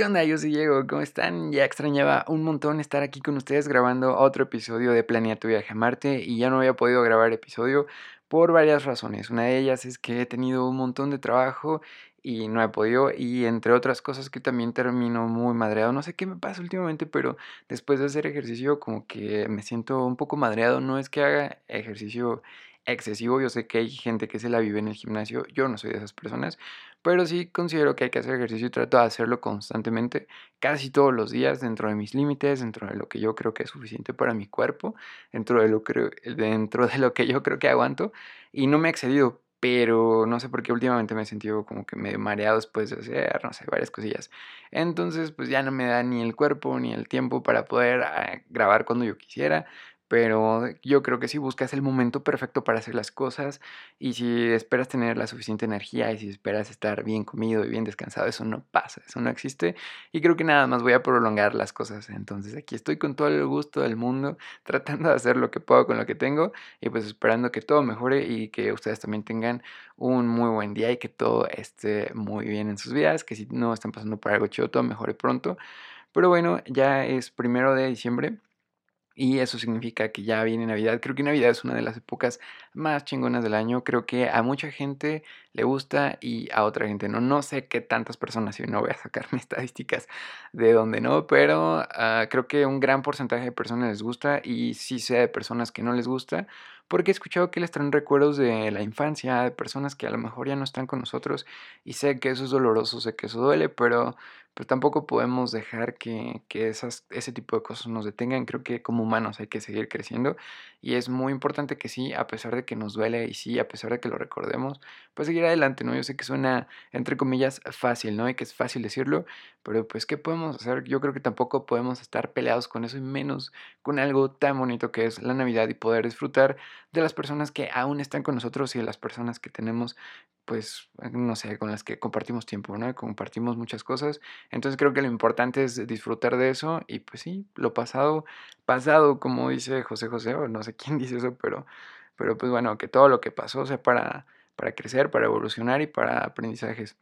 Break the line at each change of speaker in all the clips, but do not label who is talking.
¿Qué onda? Yo soy Diego, ¿cómo están? Ya extrañaba un montón estar aquí con ustedes grabando otro episodio de Planea tu viaje a Marte y ya no había podido grabar episodio por varias razones. Una de ellas es que he tenido un montón de trabajo y no he podido y entre otras cosas que también termino muy madreado. No sé qué me pasa últimamente, pero después de hacer ejercicio como que me siento un poco madreado. No es que haga ejercicio excesivo. Yo sé que hay gente que se la vive en el gimnasio. Yo no soy de esas personas. Pero sí considero que hay que hacer ejercicio y trato de hacerlo constantemente, casi todos los días, dentro de mis límites, dentro de lo que yo creo que es suficiente para mi cuerpo, dentro de lo, dentro de lo que yo creo que aguanto. Y no me he excedido, pero no sé por qué últimamente me he sentido como que medio mareado después de hacer, no sé, varias cosillas. Entonces, pues ya no me da ni el cuerpo ni el tiempo para poder ah, grabar cuando yo quisiera pero yo creo que si buscas el momento perfecto para hacer las cosas y si esperas tener la suficiente energía y si esperas estar bien comido y bien descansado, eso no pasa, eso no existe y creo que nada más voy a prolongar las cosas. Entonces aquí estoy con todo el gusto del mundo tratando de hacer lo que puedo con lo que tengo y pues esperando que todo mejore y que ustedes también tengan un muy buen día y que todo esté muy bien en sus vidas, que si no están pasando por algo chido, todo mejore pronto. Pero bueno, ya es primero de diciembre. Y eso significa que ya viene Navidad. Creo que Navidad es una de las épocas más chingonas del año. Creo que a mucha gente le gusta y a otra gente no. No sé qué tantas personas, y no voy a sacar mis estadísticas de dónde no, pero ah, creo que un gran porcentaje de personas les gusta y sí sé de personas que no les gusta porque he escuchado que les traen recuerdos de la infancia, de personas que a lo mejor ya no están con nosotros y sé que eso es doloroso, sé que eso duele, pero, pero tampoco podemos dejar que, que esas, ese tipo de cosas nos detengan. Creo que como humanos hay que seguir creciendo y es muy importante que sí, a pesar de que nos duele y sí, a pesar de que lo recordemos, pues seguir adelante, ¿no? Yo sé que suena, entre comillas, fácil, ¿no? Y que es fácil decirlo, pero pues, ¿qué podemos hacer? Yo creo que tampoco podemos estar peleados con eso y menos con algo tan bonito que es la Navidad y poder disfrutar de las personas que aún están con nosotros y de las personas que tenemos pues, no sé, con las que compartimos tiempo, ¿no? Compartimos muchas cosas. Entonces creo que lo importante es disfrutar de eso y pues sí, lo pasado, pasado, como dice José José, o no sé quién dice eso, pero, pero pues bueno, que todo lo que pasó sea para, para crecer, para evolucionar y para aprendizajes.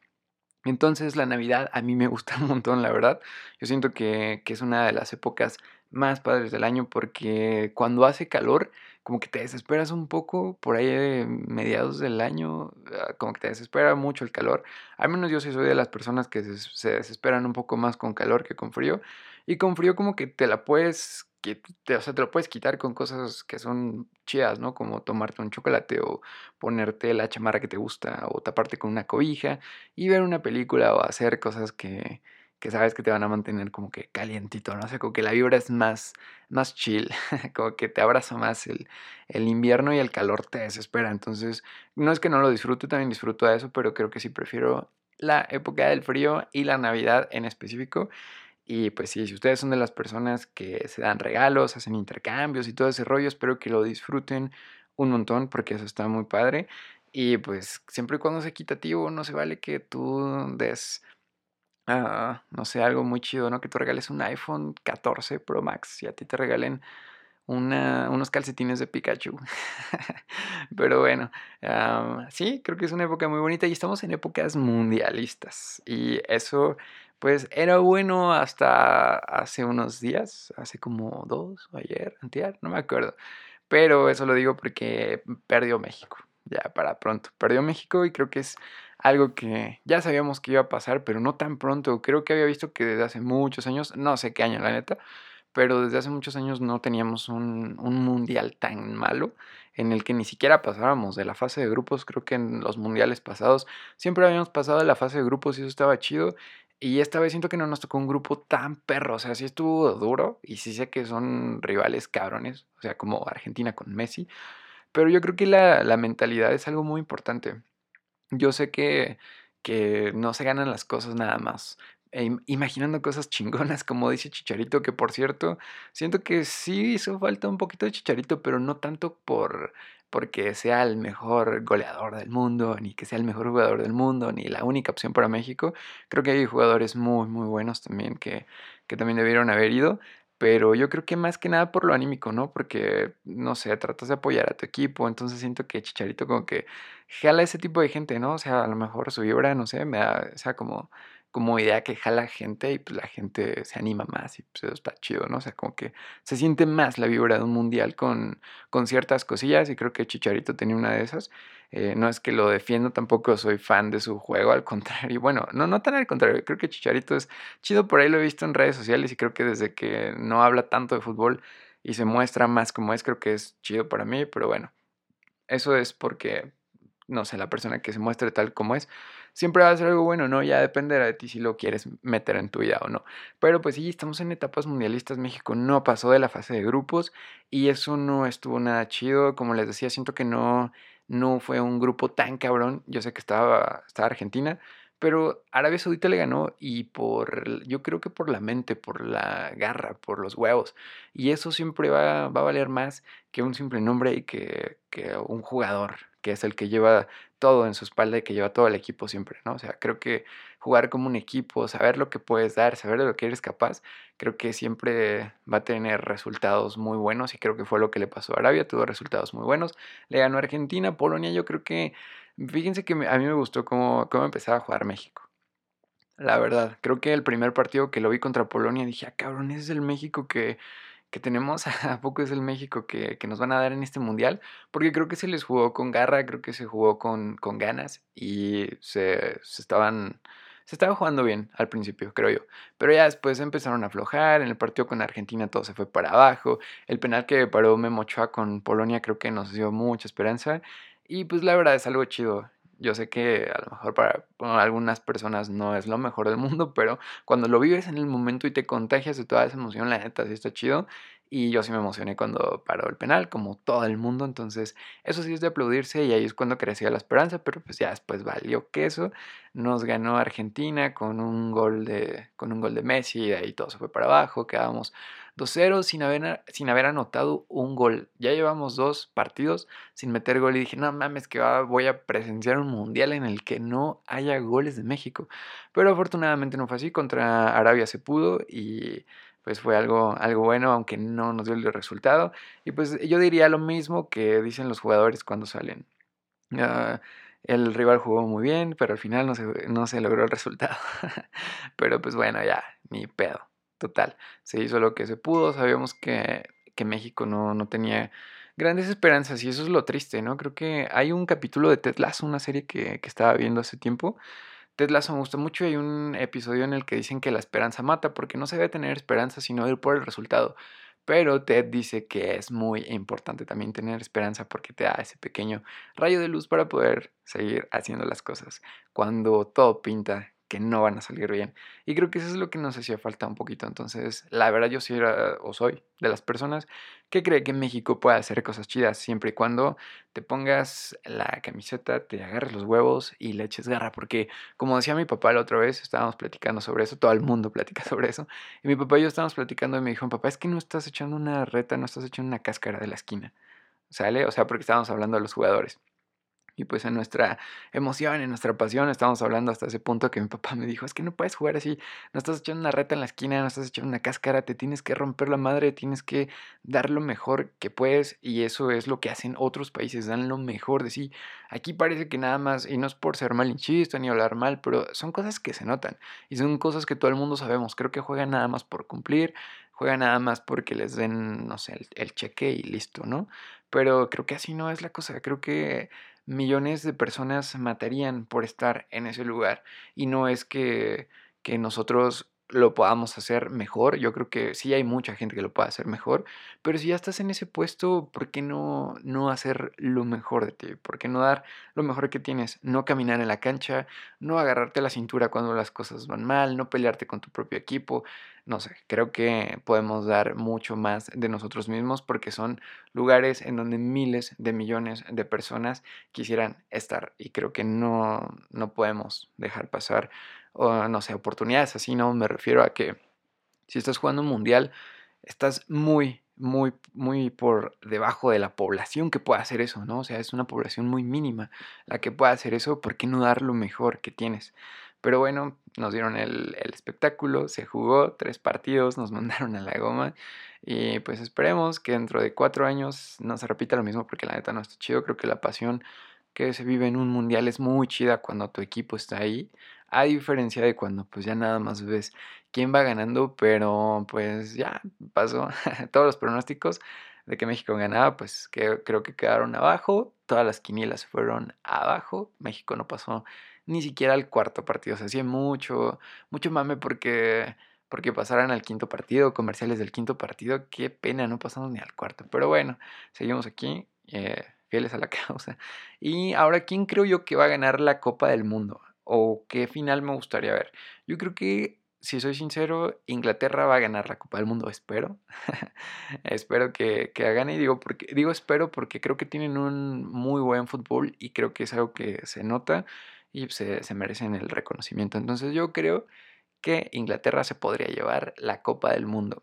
Entonces la Navidad a mí me gusta un montón, la verdad. Yo siento que, que es una de las épocas más padres del año porque cuando hace calor, como que te desesperas un poco por ahí mediados del año, ah, como que te desespera mucho el calor. Al menos yo soy de las personas que se, desesperan un poco más con calor que con frío. Y con frío como que te la puedes, que te, o sea, te lo puedes quitar con cosas que son chidas, ¿no? Como tomarte un chocolate o ponerte la chamarra que te gusta o taparte con una cobija y ver una película o hacer cosas que, que sabes que te van a mantener como que calientito, ¿no? O sea, como que la vibra es más, más chill, como que te abraza más el, el, invierno y el calor te desespera. Entonces, no es que no lo disfrute, también disfruto de eso, pero creo que sí prefiero la época del frío y la Navidad en específico. Y pues sí, si ustedes son de las personas que se dan regalos, hacen intercambios y todo ese rollo, espero que lo disfruten un montón porque eso está muy padre. Y pues siempre y cuando es equitativo, no se vale que tú des Ah, no sé, algo muy chido, ¿no? Que tú regales un iPhone 14 Pro Max y a ti te regalen una, unos calcetines de Pikachu. Pero bueno, sí, creo que es una época muy bonita y estamos en épocas mundialistas. Y eso, pues, era bueno hasta hace unos días, hace como dos, ayer, antier, no me acuerdo. Pero eso lo digo porque perdió México, ya para pronto. Perdió México y creo que es algo que ya sabíamos que iba a pasar, pero no tan pronto. Creo que había visto que desde hace muchos años, no sé qué año la neta, pero desde hace muchos años no teníamos un, mundial tan malo en el que ni siquiera pasábamos de la fase de grupos. Creo que en los mundiales pasados siempre habíamos pasado de la fase de grupos y eso estaba chido. Y esta vez siento que no nos tocó un grupo tan perro, o sea, sí estuvo duro y sí sé que son rivales cabrones, o sea, como Argentina con Messi, pero yo creo que la, la mentalidad es algo muy importante. Yo sé que, que no se ganan las cosas nada más. E imaginando cosas chingonas, como dice Chicharito, que por cierto, siento que sí hizo falta un poquito de Chicharito, pero no tanto por porque sea el mejor goleador del mundo, ni que sea el mejor jugador del mundo, ni la única opción para México. Creo que hay jugadores muy, muy buenos también que, que también debieron haber ido, pero yo creo que más que nada por lo anímico, ¿no? Porque, no sé, tratas de apoyar a tu equipo, entonces siento que Chicharito como que jala ese tipo de gente, ¿no? O sea, a lo mejor su vibra, no sé, me da, o sea, como, como idea que jala gente y pues la gente se anima más y pues eso está chido, ¿no? O sea, como que se siente más la vibra de un mundial con, con ciertas cosillas y creo que Chicharito tenía una de esas. Eh, no es que lo defiendo, tampoco soy fan de su juego, al contrario. Bueno, no, no tan al contrario, creo que Chicharito es chido, por ahí lo he visto en redes sociales y creo que desde que no habla tanto de fútbol y se muestra más como es, creo que es chido para mí, pero bueno, eso es porque no sé, la persona que se muestre tal como es, siempre va a ser algo bueno, ¿no? Ya dependerá de ti si lo quieres meter en tu vida o no. Pero pues sí, estamos en etapas mundialistas, México no pasó de la fase de grupos y eso no estuvo nada chido, como les decía, siento que no, no fue un grupo tan cabrón, yo sé que estaba, estaba Argentina, pero Arabia Saudita le ganó y por, yo creo que por la mente, por la garra, por los huevos. Y eso siempre va, va a valer más que un simple nombre y que, que un jugador que es el que lleva todo en su espalda y que lleva todo el equipo siempre, ¿no? O sea, creo que jugar como un equipo, saber lo que puedes dar, saber de lo que eres capaz, creo que siempre va a tener resultados muy buenos y creo que fue lo que le pasó a Arabia, tuvo resultados muy buenos, le ganó Argentina, Polonia, yo creo que, fíjense que a mí me gustó cómo, cómo empezaba a jugar México. La verdad, creo que el primer partido que lo vi contra Polonia dije, ah, cabrón, ese es el México que que tenemos, ¿a poco es el México que, nos van a dar en este mundial? Porque creo que se les jugó con garra, creo que se jugó con, con ganas y se, estaban... Se estaba jugando bien al principio, creo yo. Pero ya después empezaron a aflojar. En el partido con Argentina todo se fue para abajo. El penal que paró Memo Ochoa con Polonia creo que nos dio mucha esperanza. Y pues la verdad es algo chido. Yo sé que a lo mejor para, algunas personas no es lo mejor del mundo, pero cuando lo vives en el momento y te contagias de toda esa emoción, la neta sí está chido. Y yo sí me emocioné cuando paró el penal, como todo el mundo. Entonces, eso sí es de aplaudirse y ahí es cuando crecía la esperanza, pero pues ya después valió queso. Nos ganó Argentina con un gol de, con un gol de Messi y ahí todo se fue para abajo. Quedábamos 2-0 sin haber, sin haber anotado un gol. Ya llevamos dos partidos sin meter gol y dije, no mames, que voy a presenciar un mundial en el que no haya goles de México. Pero afortunadamente no fue así. Contra Arabia se pudo y pues fue algo, algo bueno, aunque no nos dio el resultado. Y pues yo diría lo mismo que dicen los jugadores cuando salen. Ah, el rival jugó muy bien, pero al final no se, no se logró el resultado. pero pues bueno, ya, ni pedo. Total, se hizo lo que se pudo. Sabíamos que, que México no, no tenía grandes esperanzas y eso es lo triste, ¿no? Creo que hay un capítulo de Ted una serie que, que estaba viendo hace tiempo, Ted Lasso me gusta mucho y hay un episodio en el que dicen que la esperanza mata, porque no se debe tener esperanza sino ir por el resultado. Pero Ted dice que es muy importante también tener esperanza porque te da ese pequeño rayo de luz para poder seguir haciendo las cosas. Cuando todo pinta que no van a salir bien. Y creo que eso es lo que nos hacía falta un poquito. Entonces, la verdad yo sí era o soy de las personas que cree que México puede hacer cosas chidas siempre y cuando te pongas la camiseta, te agarres los huevos y le eches garra. Porque, como decía mi papá la otra vez, estábamos platicando sobre eso, todo el mundo platica sobre eso. Y mi papá y yo estábamos platicando y me dijo, papá, es que no estás echando una reta, no estás echando una cáscara de la esquina. ¿Sale? O sea, porque estábamos hablando de los jugadores. Y pues en nuestra emoción, en nuestra pasión, estábamos hablando hasta ese punto que mi papá me dijo, es que no puedes jugar así, no estás echando una reta en la esquina, no estás echando una cáscara, te tienes que romper la madre, tienes que dar lo mejor que puedes y eso es lo que hacen otros países, dan lo mejor de sí. Aquí parece que nada más, y no es por ser malinchista ni hablar mal, pero son cosas que se notan y son cosas que todo el mundo sabemos, creo que juegan nada más por cumplir, juegan nada más porque les den, no sé, el, el cheque y listo, ¿no? Pero creo que así no es la cosa, creo que millones de personas matarían por estar en ese lugar. Y no es que, que nosotros lo podamos hacer mejor. Yo creo que sí hay mucha gente que lo puede hacer mejor, pero si ya estás en ese puesto, ¿por qué no, no hacer lo mejor de ti? ¿Por qué no dar lo mejor que tienes? No caminar en la cancha, no agarrarte la cintura cuando las cosas van mal, no pelearte con tu propio equipo. No sé, creo que podemos dar mucho más de nosotros mismos porque son lugares en donde miles de millones de personas quisieran estar y creo que no, no podemos dejar pasar o no sé, oportunidades así, ¿no? Me refiero a que si estás jugando un mundial, estás muy, muy, muy por debajo de la población que pueda hacer eso, ¿no? O sea, es una población muy mínima la que pueda hacer eso, ¿por qué no dar lo mejor que tienes? Pero bueno, nos dieron el, el, espectáculo, se jugó tres partidos, nos mandaron a la goma y pues esperemos que dentro de cuatro años no se repita lo mismo porque la neta no está chido, creo que la pasión que se vive en un mundial es muy chida cuando tu equipo está ahí. A diferencia de cuando pues ya nada más ves quién va ganando, pero pues ya pasó todos los pronósticos de que México ganaba, pues que, creo que quedaron abajo, todas las quinielas fueron abajo, México no pasó ni siquiera al cuarto partido, se hacía mucho, mucho mame porque porque pasaran al quinto partido, comerciales del quinto partido, qué pena, no pasamos ni al cuarto, pero bueno, seguimos aquí, eh, fieles a la causa. Y ahora, ¿quién creo yo que va a ganar la Copa del Mundo? ¿O qué final me gustaría ver? Yo creo que si soy sincero, Inglaterra va a ganar la Copa del Mundo, espero. espero que, que gane y digo, porque, digo espero porque creo que tienen un muy buen fútbol y creo que es algo que se nota y se, se merecen el reconocimiento. Entonces yo creo que Inglaterra se podría llevar la Copa del Mundo.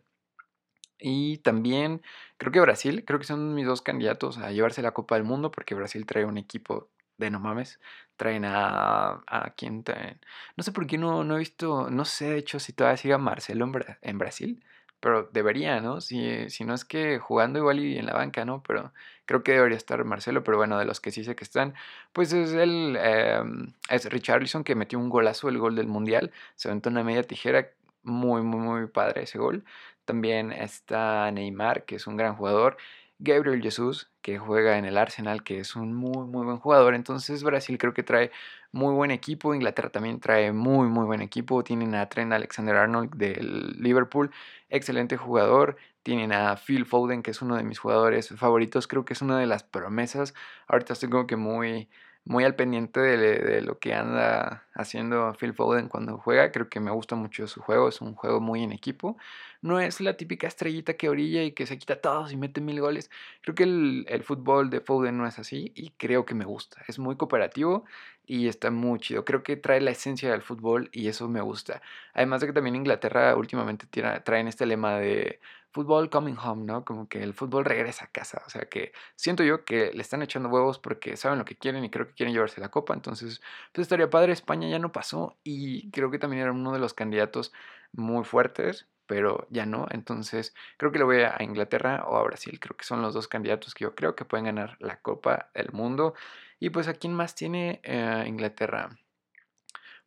Y también creo que Brasil, creo que son mis dos candidatos a llevarse la Copa del Mundo porque Brasil trae un equipo de no mames. Traen a. ¿A quién traen? No sé por qué no, no he visto. No sé, de hecho, si todavía siga Marcelo en, Brasil. Pero debería, ¿no? Si, si no es que jugando igual y en la banca, ¿no? Pero creo que debería estar Marcelo. Pero bueno, de los que sí sé que están, pues es el. Em, es Richarlison que metió un golazo, el gol del mundial. Se aventó una media tijera. Muy, muy, muy padre ese gol. También está Neymar, que es un gran jugador. Gabriel Jesus, que juega en el Arsenal, que es un muy, muy buen jugador. Entonces Brasil creo que trae muy buen equipo. Inglaterra también trae muy, muy buen equipo. Tienen a Trent Alexander Arnold del Liverpool, excelente jugador. Tienen a Phil Foden, que es uno de mis jugadores favoritos. Creo que es una de las promesas. Ahorita estoy como que muy muy al pendiente de, lo que anda haciendo Phil Foden cuando juega. Creo que me gusta mucho su juego, es un juego muy en equipo. No es la típica estrellita que orilla y que se quita todos y mete mil goles. Creo que el, el fútbol de Foden no es así y creo que me gusta. Es muy cooperativo y está muy chido. Creo que trae la esencia del fútbol y eso me gusta. Además de que también Inglaterra últimamente traen este lema de fútbol coming home, ¿no? Como que el fútbol regresa a casa. O sea que siento yo que le están echando huevos porque saben lo que quieren y creo que quieren llevarse la copa. Entonces, pues estaría padre. España ya no pasó y creo que también era uno de los candidatos muy fuertes, pero ya no. Entonces, creo que le voy a Inglaterra o a Brasil. Creo que son los dos candidatos que yo creo que pueden ganar la Copa del Mundo. Y pues, ¿a quién más tiene eh, Inglaterra?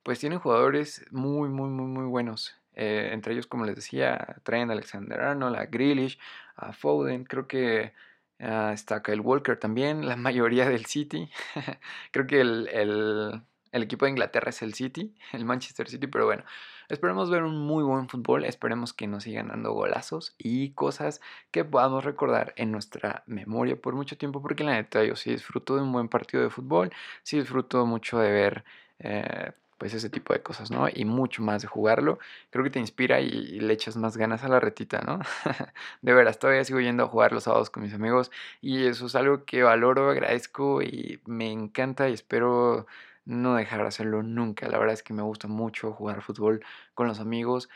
Pues tienen jugadores muy, muy, muy, muy buenos. Eh, entre ellos, como les decía, traen a Alexander Arnold, a Grealish, a Foden, creo que uh, está Kyle Walker también, la mayoría del City. creo que el, el, el, equipo de Inglaterra es el City, el Manchester City, pero bueno, esperemos ver un muy buen fútbol, esperemos que nos sigan dando golazos y cosas que podamos recordar en nuestra memoria por mucho tiempo, porque la neta yo sí disfruto de un buen partido de fútbol, sí disfruto mucho de ver... Eh, pues ese tipo de cosas, ¿no? Y mucho más de jugarlo. Creo que te inspira y, le echas más ganas a la retita, ¿no? de veras, todavía sigo yendo a jugar los sábados con mis amigos y eso es algo que valoro, agradezco y me encanta y espero no dejar de hacerlo nunca. La verdad es que me gusta mucho jugar fútbol con los amigos.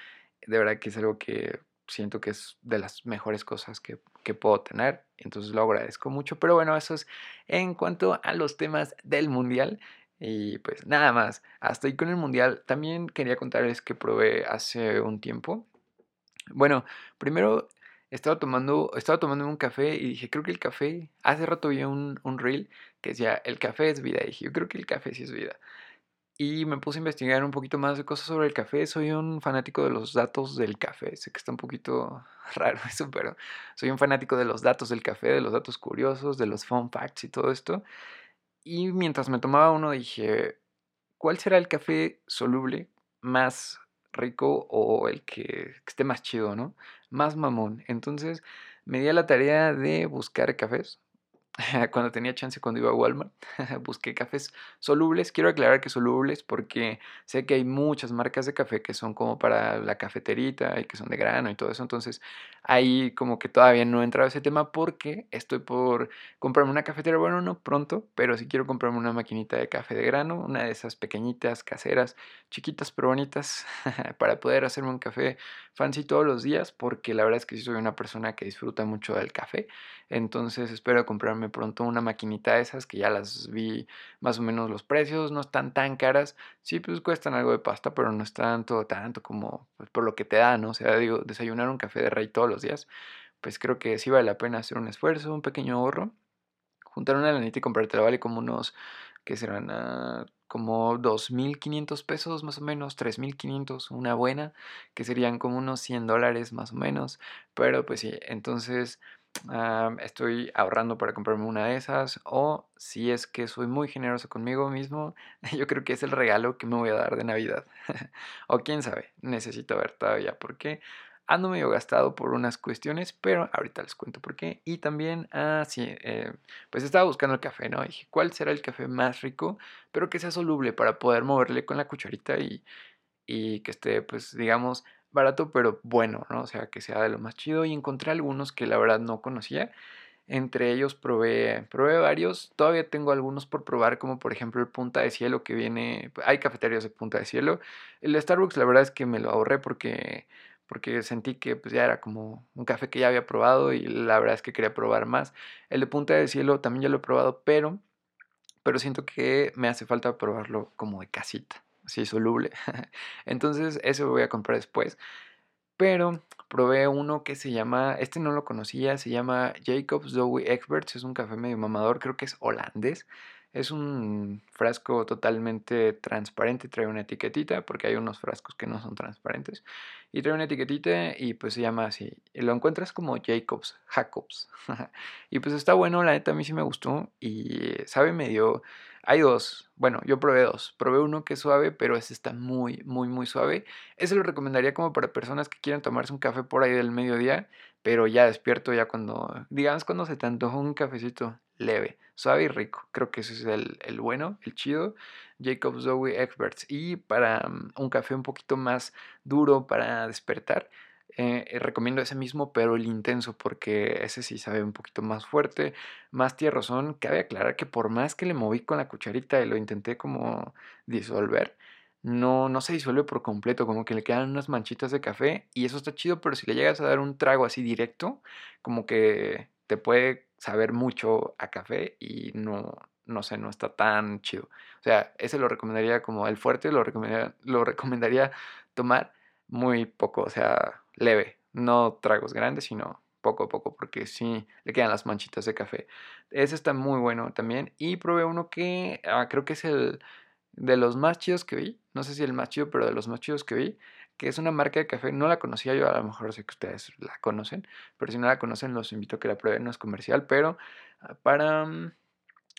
De verdad que es algo que siento que es de las mejores cosas que, que, puedo tener. Entonces lo agradezco mucho. Pero bueno, eso es en cuanto a los temas del mundial. Y pues nada más, hasta ahí con el mundial. También quería contarles que probé hace un tiempo. Bueno, primero estaba tomando, estaba tomando un café y dije, creo que el café, hace rato vi un, un reel que decía, el café es vida. Y dije, yo creo que el café sí es vida. Y me puse a investigar un poquito más de cosas sobre el café. Soy un fanático de los datos del café. Sé que está un poquito raro eso, pero soy un fanático de los datos del café, de los datos curiosos, de los fun facts y todo esto. Y mientras me tomaba uno dije, ¿cuál será el café soluble más rico o el que, esté más chido, ¿no? Más mamón. Entonces me di a la tarea de buscar cafés cuando tenía chance, cuando iba a Walmart, busqué cafés solubles. Quiero aclarar que solubles porque sé que hay muchas marcas de café que son como para la cafeterita y que son de grano y todo eso. Entonces ahí como que todavía no he entrado a ese tema porque estoy por comprarme una cafetera. Bueno, no pronto, pero sí quiero comprarme una maquinita de café de grano, una de esas pequeñitas, caseras, chiquitas pero bonitas, para poder hacerme un café fancy todos los días porque la verdad es que sí soy una persona que disfruta mucho del café. Entonces espero comprarme pronto una maquinita de esas que ya las vi más o menos los precios, no están tan caras, sí pues cuestan algo de pasta, pero no están todo tanto como pues, por lo que te da, ¿no? O sea, digo, desayunar un café de rey todos los días, pues creo que sí vale la pena hacer un esfuerzo, un pequeño ahorro, juntar una lanita y comprártela vale como unos, que serán? Ah, como 2.500 pesos más o menos, 3.500, una buena, que serían como unos 100 dólares más o menos. Pero pues sí, entonces estoy ahorrando para comprarme una de esas. O si es que soy muy generoso conmigo mismo, yo creo que es el regalo que me voy a dar de Navidad. o quién sabe, necesito ver todavía por qué. Ando medio gastado por unas cuestiones, pero ahorita les cuento por qué. Y también, ah, sí, eh, pues estaba buscando el café, ¿no? dije, ¿cuál será el café más rico, pero que sea soluble para poder moverle con la cucharita y, y que esté, pues, digamos, barato, pero bueno, ¿no? O sea, que sea de lo más chido. Y encontré algunos que la verdad no conocía. Entre ellos probé, probé varios. Todavía tengo algunos por probar, como por ejemplo el Punta de Cielo que viene. Hay cafeterías de Punta de Cielo. El Starbucks, la verdad es que me lo ahorré porque, porque sentí que pues, ya era como un café que ya había probado y la verdad es que quería probar más. El de Punta de Cielo también ya lo he probado, pero, pero siento que me hace falta probarlo como de casita así soluble. Entonces, eso voy a comprar después. Pero probé uno que se llama, este no lo conocía, se llama Jacobs Zoe Experts, es un café medio mamador, creo que es holandés. Es un frasco totalmente transparente, trae una etiquetita, porque hay unos frascos que no son transparentes. Y trae una etiquetita y pues se llama así. Lo encuentras como Jacobs, Jacobs. y pues está bueno, la neta a mí sí me gustó y sabe medio hay dos. Bueno, yo probé dos. Probé uno que es suave, pero ese está muy, muy, muy suave. Ese lo recomendaría como para personas que quieran tomarse un café por ahí del mediodía, pero ya despierto, ya cuando, digamos, cuando se te antoja un cafecito leve, suave y rico. Creo que ese es el, el bueno, el chido. Jacob Zoe Experts. Y para mm, un café un poquito más duro para despertar, eh, eh, recomiendo ese mismo, pero el intenso, porque ese sí sabe un poquito más fuerte, más tierrosón. Cabe aclarar que por más que le moví con la cucharita y lo intenté como disolver, no, no se disuelve por completo, como que le quedan unas manchitas de café y eso está chido, pero si le llegas a dar un trago así directo, como que te puede saber mucho a café y no, no sé, no está tan chido. O sea, ese lo recomendaría como el fuerte, lo recomendaría, lo recomendaría tomar muy poco, o sea, leve, no tragos grandes, sino poco a poco, porque sí le quedan las manchitas de café. Ese está muy bueno también. Y probé uno que ah, creo que es el de los más chidos que vi. No sé si el más chido, pero de los más chidos que vi. Que es una marca de café. No la conocía yo, a lo mejor sé que ustedes la conocen. Pero si no la conocen, los invito a que la prueben. No es comercial, pero ah, para. Mm,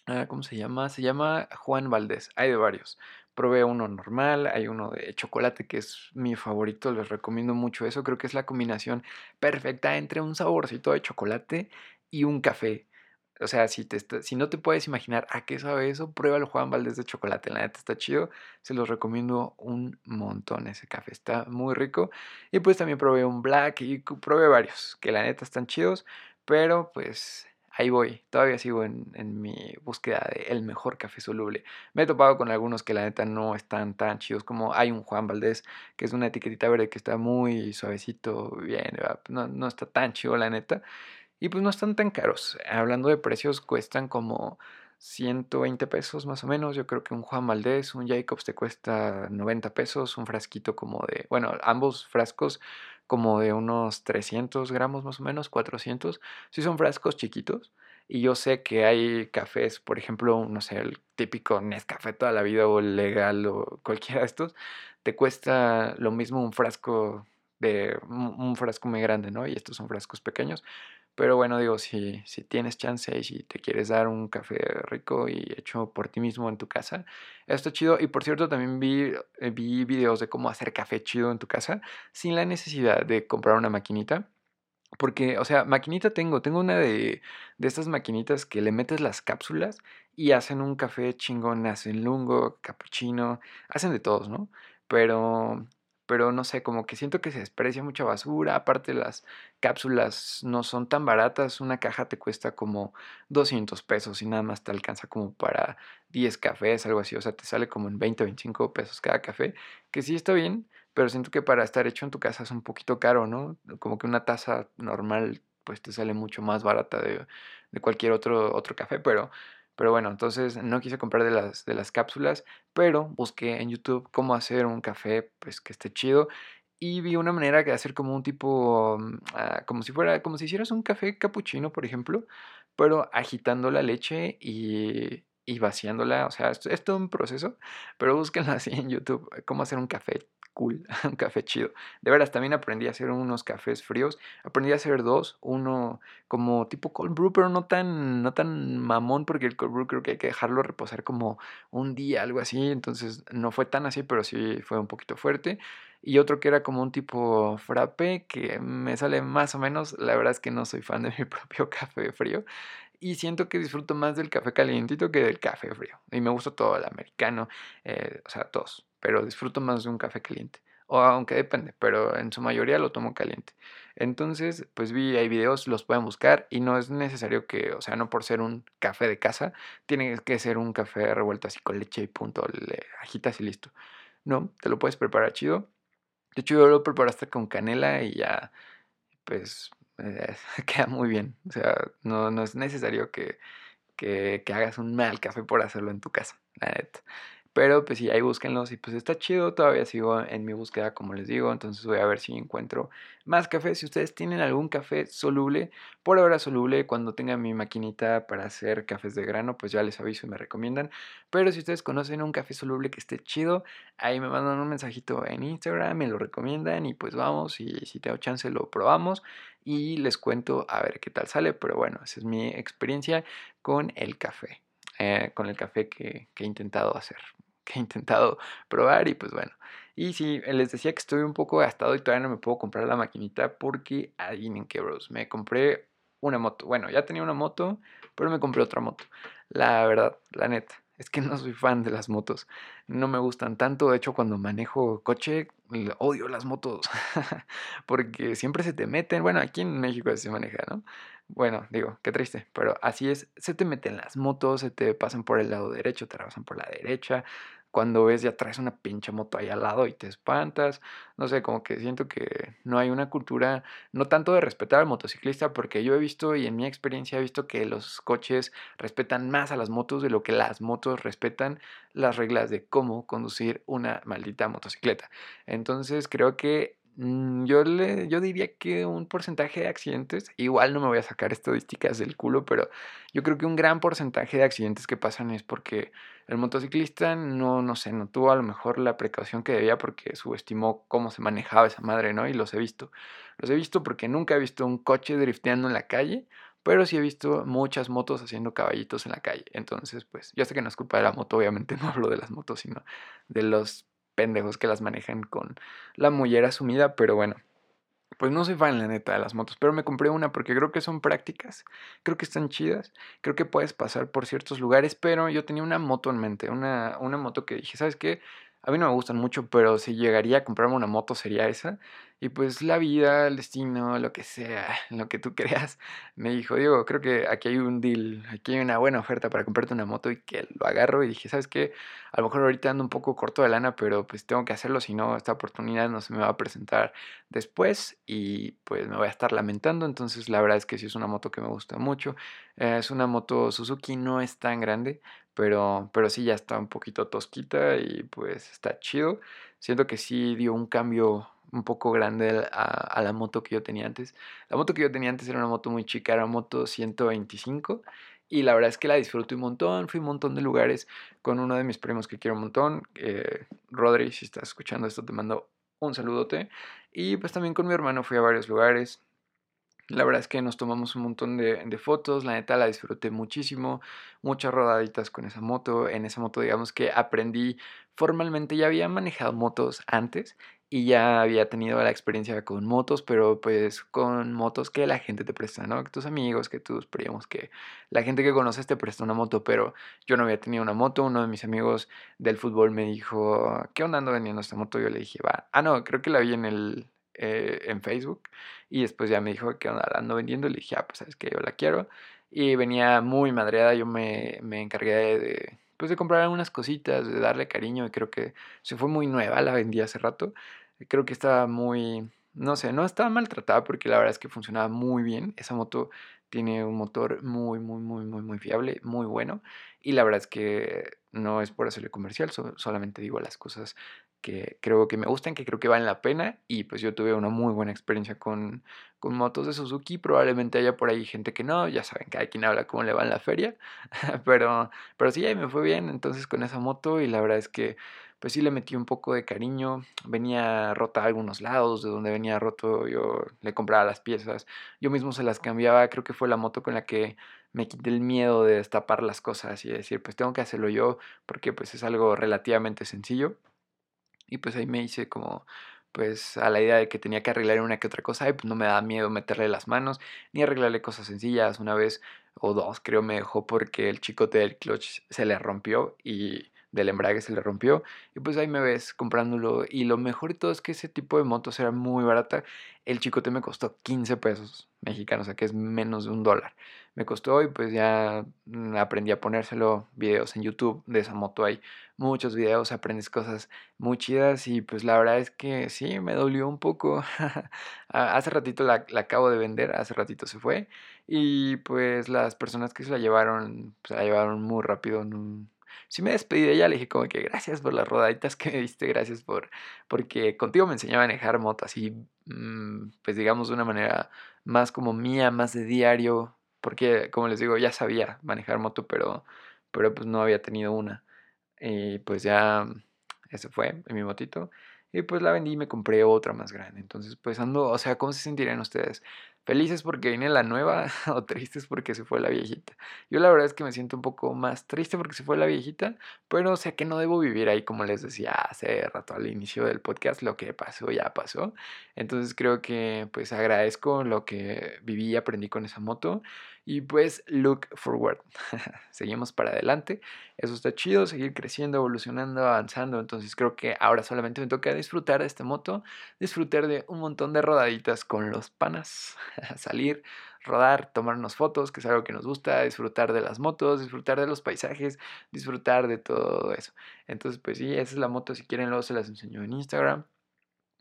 ah, ¿Cómo se llama? Se llama Juan Valdés. Hay de varios. Probé uno normal, hay uno de chocolate que es mi favorito, les recomiendo mucho eso, creo que es la combinación perfecta entre un saborcito de chocolate y un café. O sea, si, te si no te puedes imaginar a qué sabe eso, pruébalo Juan Valdés de chocolate, la neta está chido, se los recomiendo un montón ese café, está muy rico. Y pues también probé un black y probé varios, que la neta están chidos, pero pues ahí voy, todavía sigo en, mi búsqueda de el mejor café soluble. Me he topado con algunos que la neta no están tan chidos, como hay un Juan Valdés, que es una etiquetita verde que está muy suavecito, bien, no, no está tan chido la neta. Y pues no están tan caros. Hablando de precios, cuestan como 120 pesos más o menos. Yo creo que un Juan Valdés, un Jacobs te cuesta 90 pesos, un frasquito como de, bueno, ambos frascos como de unos 300 gramos más o menos, 400. Si son frascos chiquitos. Y yo sé que hay cafés, por ejemplo, no sé, el típico Nescafé toda la vida o legal o cualquiera de estos, te cuesta lo mismo un frasco de un frasco muy grande, ¿no? Y estos son frascos pequeños. Pero bueno, digo, si, si tienes chance y si te quieres dar un café rico y hecho por ti mismo en tu casa, está chido. Y por cierto, también vi, eh, vi videos de cómo hacer café chido en tu casa sin la necesidad de comprar una maquinita. Porque, o sea, maquinita tengo, tengo una de, de estas maquinitas que le metes las cápsulas y hacen un café chingón, hacen lungo, cappuccino, hacen de todos, ¿no? Pero pero no sé, como que siento que se desprecia mucha basura, aparte las cápsulas no son tan baratas, una caja te cuesta como 200 pesos y nada más te alcanza como para 10 cafés, algo así, o sea, te sale como en 20 o 25 pesos cada café, que sí está bien, pero siento que para estar hecho en tu casa es un poquito caro, ¿no? Como que una taza normal pues te sale mucho más barata de, de cualquier otro, otro café, pero pero bueno, entonces no quise comprar de las, de las cápsulas, pero busqué en YouTube cómo hacer un café pues que esté chido y vi una manera de hacer como un tipo, mm, ah, como si fuera, como si hicieras un café capuchino, por ejemplo, pero agitando la leche y, y vaciándola. O sea, es todo un proceso, pero búsquenlo así en YouTube, cómo hacer un café cool, un café chido. De veras, también aprendí a hacer unos cafés fríos. Aprendí a hacer dos, uno como tipo cold brew, pero no tan, no tan mamón, porque el cold brew creo que hay que dejarlo reposar como un día, algo así. Entonces no fue tan así, pero sí fue un poquito fuerte. Y otro que era como un tipo frappe, que me sale más o menos. La verdad es que no soy fan de mi propio café frío y siento que disfruto más del café calientito que del café frío. Y me gusta todo el americano, eh, o sea, todos, pero disfruto más de un café caliente. O aunque depende, pero en su mayoría lo tomo caliente. Entonces, pues vi, hay videos, los pueden buscar y no es necesario que, o sea, no por ser un café de casa, tiene que ser un café revuelto así con leche y punto, le agitas y listo. No, te lo puedes preparar chido. De hecho, yo lo preparaste con canela y ya, pues eh, queda muy bien. O sea, no, no es necesario que, que, que, hagas un mal café por hacerlo en tu casa, la neta. Pero pues sí, ahí búsquenlos y pues está chido, todavía sigo en mi búsqueda como les digo, entonces voy a ver si encuentro más café. Si ustedes tienen algún café soluble, por ahora soluble, cuando tenga mi maquinita para hacer cafés de grano, pues ya les aviso y me recomiendan. Pero si ustedes conocen un café soluble que esté chido, ahí me mandan un mensajito en Instagram, me lo recomiendan y pues vamos y si tengo chance lo probamos y les cuento a ver qué tal sale. Pero bueno, esa es mi experiencia con el café. Eh, con el café que, que he intentado hacer que he intentado probar y pues bueno. Y sí, les decía que estoy un poco gastado y todavía no me puedo comprar la maquinita porque adivinen qué, bros. Me compré una moto. Bueno, ya tenía una moto, pero me compré otra moto. La verdad, la neta. Es que no soy fan de las motos. No me gustan tanto. De hecho, cuando manejo coche, odio las motos. Porque siempre se te meten. Bueno, aquí en México se maneja, ¿no? Bueno, digo, qué triste. Pero así es. Se te meten las motos, se te pasan por el lado derecho, te pasan por la derecha cuando ves ya traes una pinche moto ahí al lado y te espantas. No sé, como que siento que no hay una cultura, no tanto de respetar al motociclista, porque yo he visto y en mi experiencia he visto que los coches respetan más a las motos de lo que las motos respetan las reglas de cómo conducir una maldita motocicleta. Entonces creo que yo, le, yo diría que un porcentaje de accidentes, igual no me voy a sacar estadísticas del culo, pero yo creo que un gran porcentaje de accidentes que pasan es porque el motociclista no, no sé, no tuvo a lo mejor la precaución que debía porque subestimó cómo se manejaba esa madre, ¿no? Y los he visto. Los he visto porque nunca he visto un coche drifteando en la calle, pero sí he visto muchas motos haciendo caballitos en la calle. Entonces, pues, yo sé que no es culpa de la moto, obviamente no hablo de las motos, sino de los pendejos que las manejan con la mullera sumida, pero bueno. Pues no soy fan, la neta, de las motos, pero me compré una porque creo que son prácticas, creo que están chidas, creo que puedes pasar por ciertos lugares, pero yo tenía una moto en mente, una, una moto que dije, ¿sabes qué? A mí no me gustan mucho, pero si llegaría a comprarme una moto sería esa. Y pues la vida, el destino, lo que sea, lo que tú creas, me dijo, Diego, creo que aquí hay un deal, aquí hay una buena oferta para comprarte una moto y que lo agarro. Y dije, ¿sabes qué? A lo mejor ahorita ando un poco corto de lana, pero pues tengo que hacerlo, si no, esta oportunidad no se me va a presentar después y pues me voy a estar lamentando. Entonces la verdad es que sí es una moto que me gusta mucho. es una moto Suzuki, no es tan grande, pero, pero sí ya está un poquito tosquita y pues está chido. Siento que sí dio un cambio un poco grande a, a, la moto que yo tenía antes. La moto que yo tenía antes era una moto muy chica, era moto 125 y la verdad es que la disfruté un montón, fui un montón de lugares con uno de mis primos que quiero un montón, eh, Rodri, si estás escuchando esto te mando un saludote y pues también con mi hermano fui a varios lugares, la verdad es que nos tomamos un montón de, fotos, la neta la disfruté muchísimo, muchas rodaditas con esa moto. En esa moto digamos que aprendí formalmente, ya había manejado motos antes y ya había tenido la experiencia con motos, pero pues con motos que la gente te presta, ¿no? Que tus amigos, que tus primos, que la gente que conoces te presta una moto, pero yo no había tenido una moto. Uno de mis amigos del fútbol me dijo, ¿qué onda ando vendiendo esta moto? Yo le dije, va, ah, no, creo que la vi en el, eh, en Facebook. Y después ya me dijo que ando vendiendo. Le dije, ah, pues sabes que yo la quiero. Y venía muy madreada. Yo me, me encargué de, pues, de comprar algunas cositas, de darle cariño. Y creo que se fue muy nueva. La vendí hace rato. Creo que estaba muy, no sé, no estaba maltratada porque la verdad es que funcionaba muy bien. Esa moto tiene un motor muy, muy, muy, muy, muy fiable, muy bueno. Y la verdad es que no es por hacerle comercial, solamente digo las cosas que creo que me gustan, que creo que valen la pena. Y pues yo tuve una muy buena experiencia con, con motos de Suzuki. Probablemente haya por ahí gente que no, ya saben, cada quien habla cómo le va en la feria. pero, pero sí, ahí me fue bien entonces con esa moto y la verdad es que pues sí le metí un poco de cariño. Venía rota a algunos lados, de donde venía roto yo le compraba las piezas. Yo mismo se las cambiaba, creo que fue la moto con la que me quité el miedo de destapar las cosas y decir, pues tengo que hacerlo yo porque pues es algo relativamente sencillo. Y pues ahí me hice como pues a la idea de que tenía que arreglar una que otra cosa y pues no me daba miedo meterle las manos ni arreglarle cosas sencillas. Una vez o dos creo me dejó porque el chicote del clutch se le rompió y del embrague se le rompió y pues ahí me ves comprándolo y lo mejor de todo es que ese tipo de motos era muy barata. El chicote me costó 15 pesos mexicanos, o sea que es menos de un dólar. Me costó y pues ya mm, aprendí a ponérselo videos en YouTube de esa moto hay muchos videos, aprendes cosas muy chidas y pues la verdad es que sí, me dolió un poco. hace ratito la, acabo de vender, hace ratito se fue y pues las personas que se la llevaron, se la llevaron muy rápido, no, sí me despedí de ella, le dije como que gracias por las rodaditas que me diste, gracias por, porque contigo me enseñaba a manejar moto así, mm, pues digamos de una manera más como mía, más de diario, porque como les digo, ya sabía manejar moto, pero, pero pues no había tenido una. Y pues ya, ese fue mi motito. Y pues la vendí y me compré otra más grande. Entonces, pues ando, o sea, ¿cómo se sentirían ustedes? ¿Felices porque viene la nueva o tristes porque se fue la viejita? Yo la verdad es que me siento un poco más triste porque se fue la viejita, pero sé que no debo vivir ahí, como les decía hace rato al inicio del podcast, lo que pasó ya pasó. Entonces creo que pues agradezco lo que viví y aprendí con esa moto. Y pues look forward. Seguimos para adelante. Eso está chido, seguir creciendo, evolucionando, avanzando. Entonces creo que ahora solamente me toca disfrutar de esta moto, disfrutar de un montón de rodaditas con los panas, salir, rodar, tomarnos fotos, que es algo que nos gusta, disfrutar de las motos, disfrutar de los paisajes, disfrutar de todo eso. Entonces pues sí, esa es la moto. Si quieren luego se las enseño en Instagram.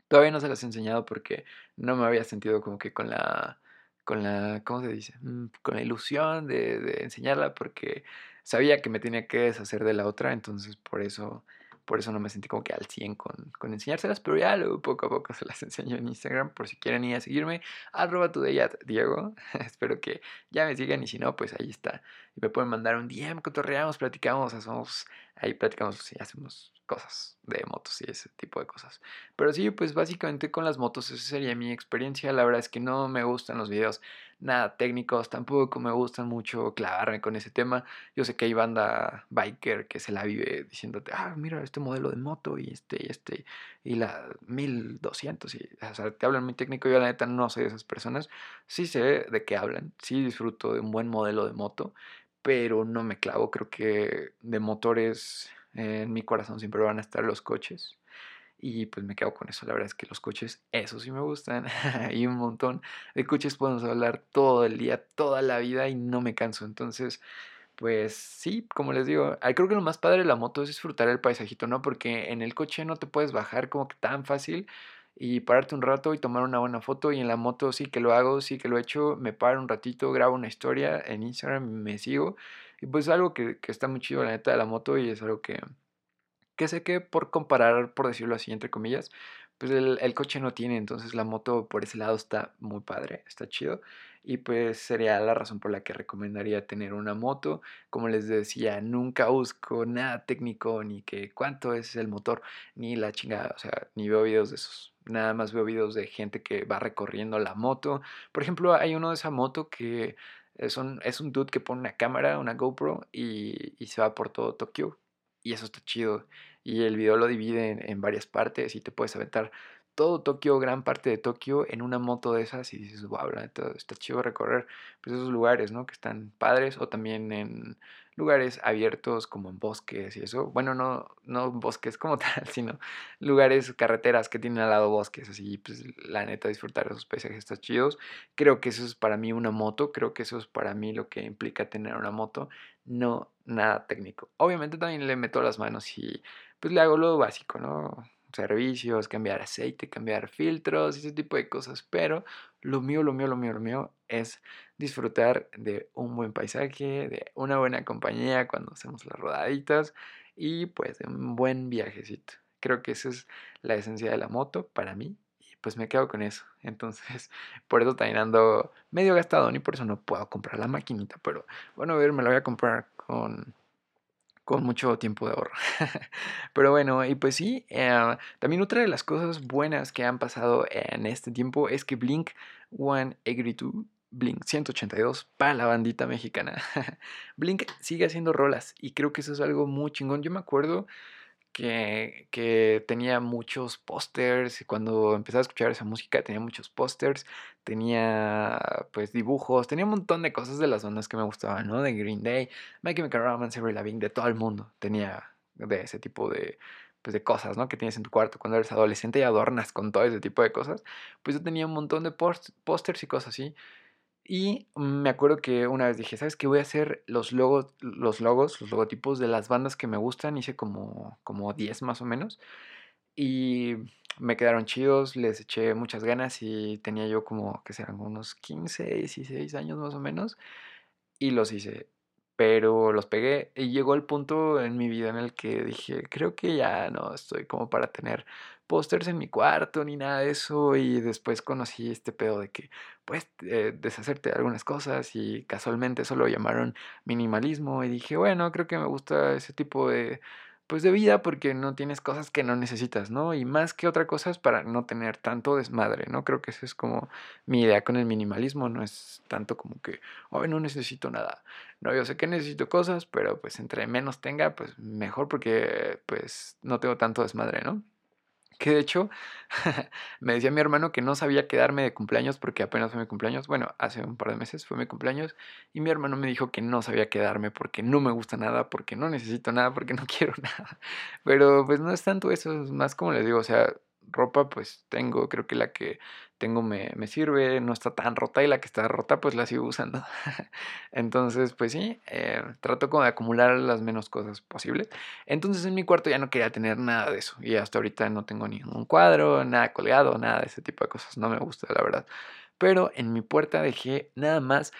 Todavía no se las he enseñado porque no me había sentido como que con la con la, ¿cómo se dice? Mm, con la ilusión de, enseñarla porque sabía que me tenía que deshacer de la otra, entonces por eso, por eso no me sentí como que al 100 con, con enseñárselas, pero ya luego poco a poco se las enseño en Instagram por si quieren ir a seguirme, arroba Diego, espero que ya me sigan y si no, pues ahí está, y me pueden mandar un DM, cotorreamos, platicamos, hacemos, ahí platicamos y hacemos cosas de motos y ese tipo de cosas. Pero sí, pues básicamente con las motos esa sería mi experiencia. La verdad es que no me gustan los videos nada técnicos, tampoco me gustan mucho clavarme con ese tema. Yo sé que hay banda biker que se la vive diciéndote, ah, mira este modelo de moto y este y este y la 1200 y o sea, te hablan muy técnico. Yo la neta no soy de esas personas. Sí sé de qué hablan, sí disfruto de un buen modelo de moto, pero no me clavo. Creo que de motores en mi corazón siempre van a estar los coches. Y pues me quedo con eso. La verdad es que los coches, eso sí me gustan. y un montón de coches podemos hablar todo el día, toda la vida y no me canso. Entonces, pues sí, como les digo, creo que lo más padre de la moto es disfrutar el paisajito, ¿no? Porque en el coche no te puedes bajar como que tan fácil y pararte un rato y tomar una buena foto. Y en la moto sí que lo hago, sí que lo he hecho. Me paro un ratito, grabo una historia en Instagram, me sigo y pues algo que, que está muy chido la neta de la moto y es algo que, que sé que por comparar, por decirlo así, entre comillas, pues el, el, coche no tiene, entonces la moto por ese lado está muy padre, está chido. Y pues sería la razón por la que recomendaría tener una moto. Como les decía, nunca busco nada técnico, ni que cuánto es el motor, ni la chingada, o sea, ni veo videos de esos. Nada más veo videos de gente que va recorriendo la moto. Por ejemplo, hay uno de esa moto que es un, es un dude que pone una cámara, una GoPro, y, y se va por todo Tokio. Y eso está chido. Y el video lo divide en, varias partes y te puedes aventar todo Tokio, gran parte de Tokio, en una moto de esas y dices, wow, está chido recorrer pues, esos lugares, ¿no? Que están padres o también en lugares abiertos como en bosques y eso. Bueno, no, no bosques como tal, sino lugares, carreteras que tienen al lado bosques, así, pues la neta disfrutar esos paisajes está chidos. Creo que eso es para mí una moto, creo que eso es para mí lo que implica tener una moto, no nada técnico. Obviamente también le meto las manos y pues le hago lo básico, ¿no? Servicios, cambiar aceite, cambiar filtros, ese tipo de cosas, pero lo mío, lo mío, lo mío, lo mío es disfrutar de un buen paisaje, de una buena compañía cuando hacemos las rodaditas y pues de un buen viajecito. Creo que esa es la esencia de la moto para mí y pues me quedo con eso. Entonces, por eso también ando medio gastado y por eso no puedo comprar la maquinita, pero bueno, a ver, me la voy a comprar con con mucho tiempo de ahorro. Pero bueno, y pues sí, eh, también otra de las cosas buenas que han pasado en este tiempo es que Blink 182, Blink 182 para la bandita mexicana. Blink sigue haciendo rolas y creo que eso es algo muy chingón. Yo me acuerdo que, que tenía muchos pósters. Cuando empecé a escuchar esa música tenía muchos pósters, tenía pues dibujos, tenía un montón de cosas de las bandas que me gustaban, ¿no? De Green Day, My Chemical Romance, Avril Lavigne, de todo el mundo. Tenía de ese tipo de, pues, de cosas, ¿no? Que tienes en tu cuarto cuando eres adolescente y adornas con todo ese tipo de cosas. Pues yo tenía un montón de pósters y cosas así. Y me acuerdo que una vez dije, ¿sabes qué? Voy a hacer los logos, los logos, los logotipos de las bandas que me gustan. Hice como, como 10 más o menos. Y me quedaron chidos, les eché muchas ganas y tenía yo como, que serán unos 15, 16 años más o menos. Y los hice pero los pegué y llegó el punto en mi vida en el que dije, creo que ya no estoy como para tener pósters en mi cuarto ni nada de eso y después conocí este pedo de que pues eh, deshacerte de algunas cosas y casualmente eso lo llamaron minimalismo y dije, bueno, creo que me gusta ese tipo de pues de vida porque no tienes cosas que no necesitas, ¿no? Y más que otra cosa es para no tener tanto desmadre, ¿no? Creo que esa es como mi idea con el minimalismo, no es tanto como que, hoy no necesito nada. No, yo sé que necesito cosas, pero pues entre menos tenga, pues mejor porque pues no tengo tanto desmadre, ¿no? Que de hecho, me decía mi hermano que no sabía quedarme de cumpleaños porque apenas fue mi cumpleaños. Bueno, hace un par de meses fue mi cumpleaños. Y mi hermano me dijo que no sabía quedarme porque no me gusta nada, porque no necesito nada, porque no quiero nada. Pero pues no es tanto eso, es más como les digo, o sea, ropa pues tengo, creo que la que tengo me, me, sirve, no está tan rota y la que está rota pues la sigo usando. Entonces pues sí, eh, trato como de acumular las menos cosas posibles. Entonces en mi cuarto ya no quería tener nada de eso y hasta ahorita no tengo ningún cuadro, nada colgado, nada de ese tipo de cosas, no me gusta la verdad. Pero en mi puerta dejé nada más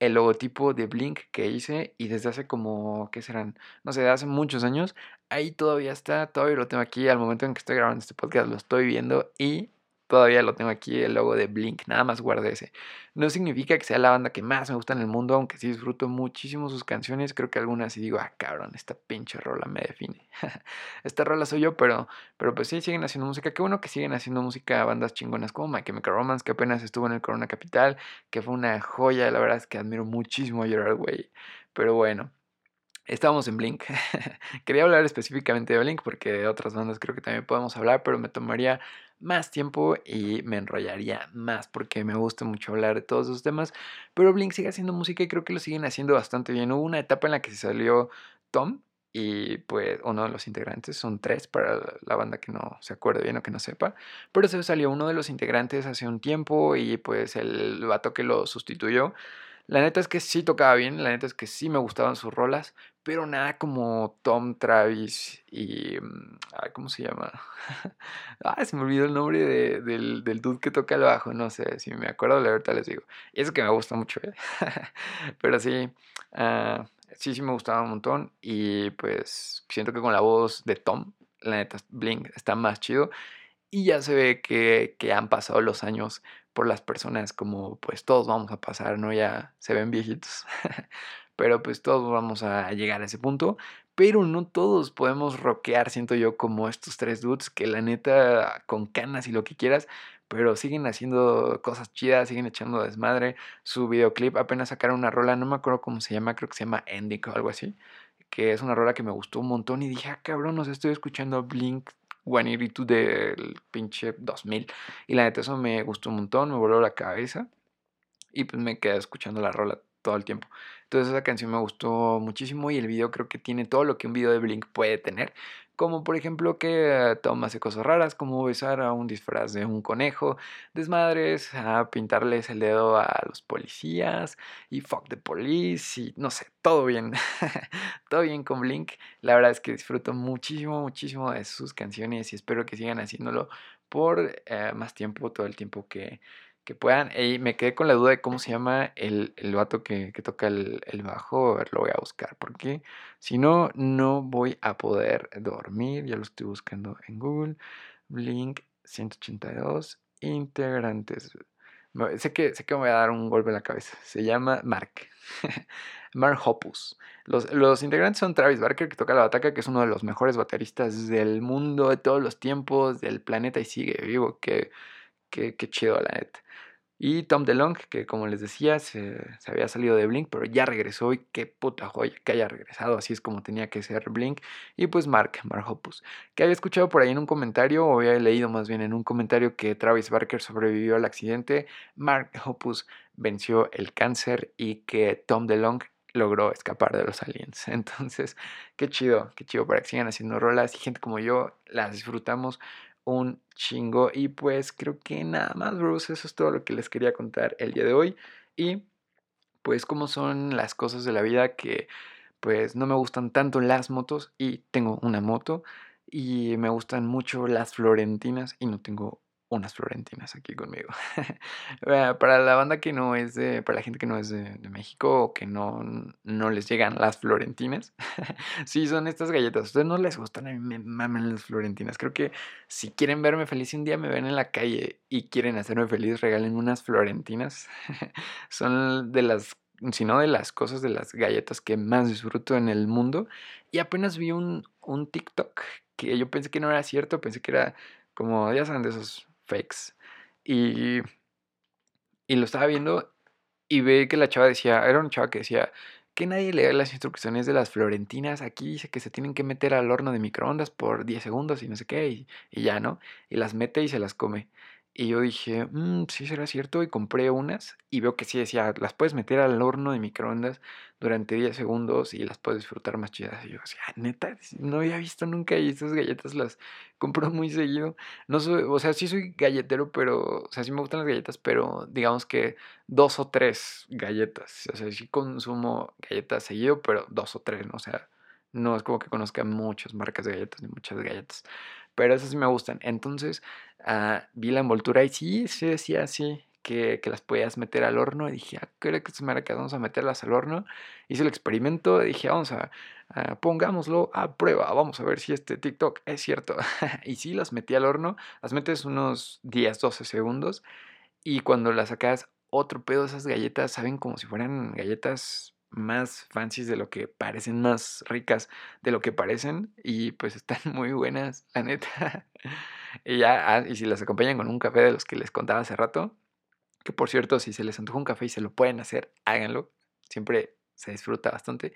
el logotipo de Blink que hice y desde hace como, ¿qué serán? No sé, hace muchos años, ahí todavía está, todavía lo tengo aquí, al momento en que estoy grabando este podcast lo estoy viendo y Todavía lo tengo aquí, el logo de Blink, nada más guardé ese. No significa que sea la banda que más me gusta en el mundo, aunque sí disfruto muchísimo sus canciones. Creo que algunas sí digo, ah, cabrón, esta pinche rola me define. esta rola soy yo, pero, pero pues sí, siguen haciendo música. Qué bueno que siguen haciendo música bandas chingonas como My Chemical Romance, que apenas estuvo en el Corona Capital, que fue una joya. La verdad es que admiro muchísimo a Gerard Way. Pero bueno. Estábamos en Blink. Quería hablar específicamente de Blink porque de otras bandas creo que también podemos hablar, pero me tomaría más tiempo y me enrollaría más porque me gusta mucho hablar de todos esos temas. Pero Blink sigue haciendo música y creo que lo siguen haciendo bastante bien. Hubo una etapa en la que se salió Tom y pues uno de los integrantes, son tres para la banda que no se acuerde bien o que no sepa, pero se salió uno de los integrantes hace un tiempo y pues el vato que lo sustituyó la neta es que sí tocaba bien, la neta es que sí me gustaban sus rolas, pero nada como Tom Travis y... Mm, ¿Cómo se llama? ah, se me olvidó el nombre del, del dude que toca el bajo, no sé, si me acuerdo, verdad les digo. Y eso que me gusta mucho, ¿eh? pero sí, ah, sí, sí me gustaba un montón y pues siento que con la voz de Tom, la neta, Blink está más chido. Y ya se ve que, que han pasado los años por las personas como pues todos vamos a pasar, ¿no? Ya se ven viejitos, pero pues todos vamos a llegar a ese punto, pero no todos podemos rockear, siento yo, como estos tres dudes que la neta con canas y lo que quieras, pero siguen haciendo cosas chidas, siguen echando desmadre. Su videoclip apenas sacaron una rola, no me acuerdo cómo se llama, creo que se llama Ending o algo así, que es una rola que me gustó un montón y dije, ah, cabrón, nos estoy escuchando Blink 182 del pinche 2000. Y la neta, eso me gustó un montón, me voló la cabeza. Y pues me quedé escuchando la rola todo el tiempo. Entonces esa canción me gustó muchísimo y el video creo que tiene todo lo que un video de Blink puede tener. como por ejemplo que Tom hace cosas raras, como besar a un disfraz de un conejo, desmadres, a pintarles el dedo a los policías y fuck the police y no sé, todo bien, todo bien con Blink. La verdad es que disfruto muchísimo, muchísimo de sus canciones y espero que sigan haciéndolo por eh, más tiempo, todo el tiempo que, que puedan. Y me quedé con la duda de cómo se llama el, el vato que, que toca el, el, bajo. A ver, lo voy a buscar. Porque si no, no voy a poder dormir. Ya lo estoy buscando en Google. Blink 182 integrantes. Sé que, sé que me voy a dar un golpe en la cabeza. Se llama Mark. Mark Hoppus. Los, los, integrantes son Travis Barker, que toca la bataca, que es uno de los mejores bateristas del mundo, de todos los tiempos, del planeta y sigue vivo. Que, que, que chido, la neta. Y Tom DeLong, que como les decía, se, había salido de Blink, pero ya regresó y qué puta joya que haya regresado, así es como tenía que ser Blink. Y pues Mark, Mark Hoppus, que había escuchado por ahí en un comentario, o había leído más bien en un comentario que Travis Barker sobrevivió al accidente, Mark Hoppus venció el cáncer y que Tom DeLong logró escapar de los aliens. Entonces, qué chido, qué chido para que sigan haciendo rolas y gente como yo las disfrutamos un chingo. Y pues creo que nada más, bros. Eso es todo lo que les quería contar el día de hoy. Y pues cómo son las cosas de la vida que pues no me gustan tanto las motos y tengo una moto. Y me gustan mucho las florentinas y no tengo unas florentinas aquí conmigo. para la banda que no es de, para la gente que no es de, México o que no, no les llegan las florentinas, sí, son estas galletas. A ustedes no les gustan, a mí me maman las florentinas. Creo que si quieren verme feliz un día me ven en la calle y quieren hacerme feliz, regalen unas florentinas. son de las si no de las cosas de las galletas que más disfruto en el mundo. Y apenas vi un, un TikTok que yo pensé que no era cierto, pensé que era como, ya saben, de esos Y, y lo estaba viendo y ve que la chava decía, era una chava que decía que nadie lee las instrucciones de las florentinas. Aquí dice que se tienen que meter al horno de microondas por 10 segundos y no sé qué, y, y ya, ¿no? Y las mete y se las come. Y yo dije, mmm, sí será cierto. Y compré unas y veo que sí decía, las puedes meter al horno de microondas durante 10 segundos y las puedes disfrutar más chidas. Y yo decía, neta, no había visto nunca y estas galletas las compro muy seguido. No o sea, sí soy galletero, pero, o sea, sí me gustan las galletas, pero digamos que dos o tres galletas. O sea, sí consumo galletas seguido, pero dos o tres, ¿no? O sea, no es como que conozca muchas marcas de galletas ni muchas galletas pero esas sí me gustan. Entonces uh, vi la envoltura y sí, sí decía así, que, que, las podías meter al horno. Y dije, ah, creo que que vamos a meterlas al horno. Hice el experimento, dije, vamos a, a, pongámoslo a prueba, vamos a ver si este TikTok es cierto. y sí, las metí al horno, las metes unos 10, 12 segundos. Y cuando las sacas, otro pedo, esas galletas saben como si fueran galletas más fancies de lo que parecen, más ricas de lo que parecen y pues están muy buenas, la neta. y ya, ah, y si las acompañan con un café de los que les contaba hace rato, que por cierto, si se les antoja un café y se lo pueden hacer, háganlo. Siempre se disfruta bastante.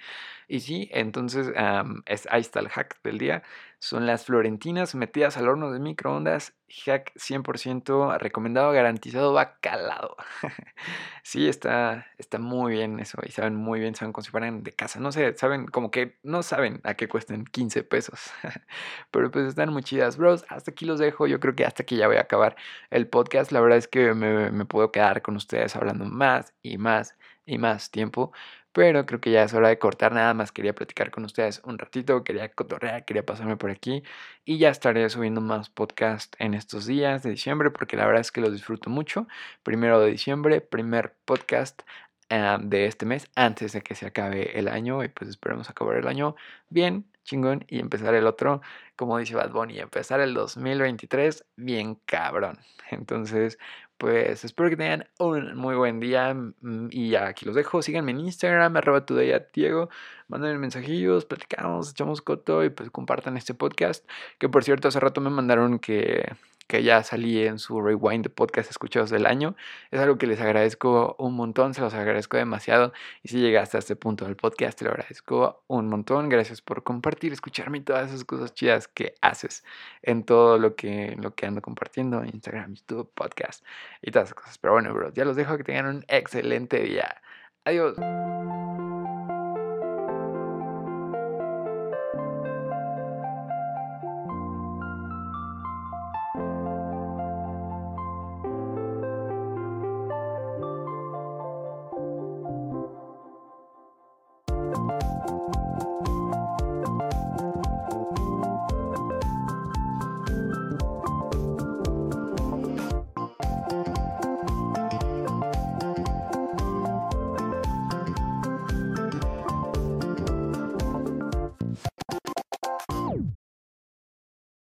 Y sí, entonces um, es, ahí está el hack del día. Son las florentinas metidas al horno de microondas. Hack 100% recomendado, garantizado, va calado. sí, está, está muy bien eso. Y saben muy bien, saben como si fueran de casa. No sé, saben como que no saben a qué cuestan 15 pesos. Pero pues están muy chidas, bros. Hasta aquí los dejo. Yo creo que hasta aquí ya voy a acabar el podcast. La verdad es que me, me puedo quedar con ustedes hablando más y más y más tiempo pero creo que ya es hora de cortar. Nada más quería platicar con ustedes un ratito, quería cotorrear, quería pasarme por aquí y ya estaré subiendo más podcast en estos días de diciembre porque la verdad es que los disfruto mucho. Primero de diciembre, primer podcast de este mes antes de que se acabe el año y pues esperemos acabar el año bien, chingón y empezar el otro, como dice Bad Bunny, empezar el 2023 bien cabrón. Entonces, pues espero que tengan un muy buen día mm, y aquí los dejo. Síganme en Instagram, arroba Diego. Mándenme mensajillos, platicamos, echamos coto y pues compartan este podcast. Que por cierto, hace rato me mandaron que que ya salí en su rewind de podcast escuchados del año. Es algo que les agradezco un montón, se los agradezco demasiado. Y si llegaste a este punto del podcast, te lo agradezco un montón. Gracias por compartir, escucharme y todas esas cosas chidas que haces en todo lo que, lo que ando compartiendo, Instagram, YouTube, podcast y todas esas cosas. Pero bueno, bro, ya los dejo que tengan un excelente día. Adiós.